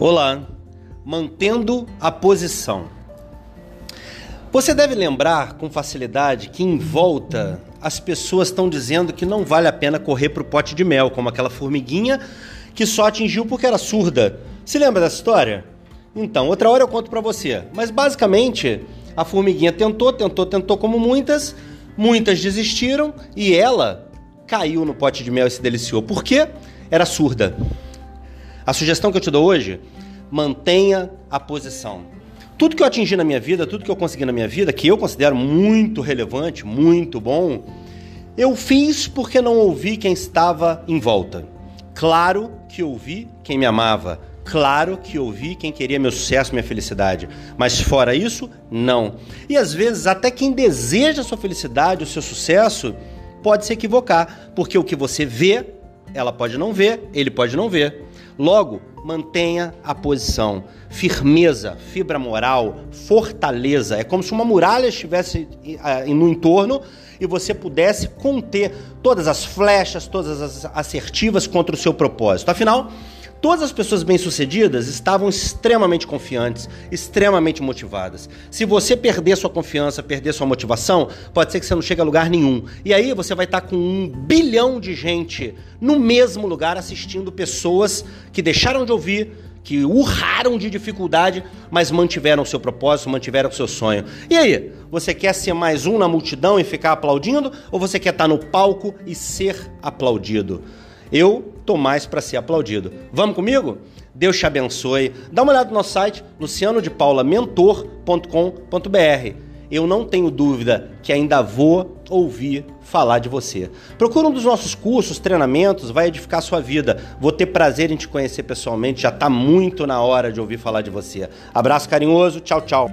Olá, mantendo a posição. Você deve lembrar com facilidade que em volta as pessoas estão dizendo que não vale a pena correr para o pote de mel, como aquela formiguinha que só atingiu porque era surda. Se lembra dessa história? Então, outra hora eu conto para você. Mas basicamente, a formiguinha tentou, tentou, tentou como muitas, muitas desistiram e ela caiu no pote de mel e se deliciou. Por quê? Era surda. A sugestão que eu te dou hoje, mantenha a posição. Tudo que eu atingi na minha vida, tudo que eu consegui na minha vida, que eu considero muito relevante, muito bom, eu fiz porque não ouvi quem estava em volta. Claro que ouvi quem me amava. Claro que ouvi quem queria meu sucesso, minha felicidade. Mas fora isso, não. E às vezes, até quem deseja a sua felicidade, o seu sucesso, pode se equivocar, porque o que você vê, ela pode não ver, ele pode não ver. Logo, mantenha a posição. Firmeza, fibra moral, fortaleza. É como se uma muralha estivesse uh, no entorno e você pudesse conter todas as flechas, todas as assertivas contra o seu propósito. Afinal, Todas as pessoas bem-sucedidas estavam extremamente confiantes, extremamente motivadas. Se você perder sua confiança, perder sua motivação, pode ser que você não chegue a lugar nenhum. E aí você vai estar com um bilhão de gente no mesmo lugar assistindo pessoas que deixaram de ouvir, que urraram de dificuldade, mas mantiveram o seu propósito, mantiveram o seu sonho. E aí, você quer ser mais um na multidão e ficar aplaudindo ou você quer estar no palco e ser aplaudido? Eu mais para ser aplaudido. Vamos comigo? Deus te abençoe. Dá uma olhada no nosso site lucianodepaulamentor.com.br. Eu não tenho dúvida que ainda vou ouvir falar de você. Procura um dos nossos cursos, treinamentos, vai edificar sua vida. Vou ter prazer em te conhecer pessoalmente, já está muito na hora de ouvir falar de você. Abraço carinhoso, tchau, tchau.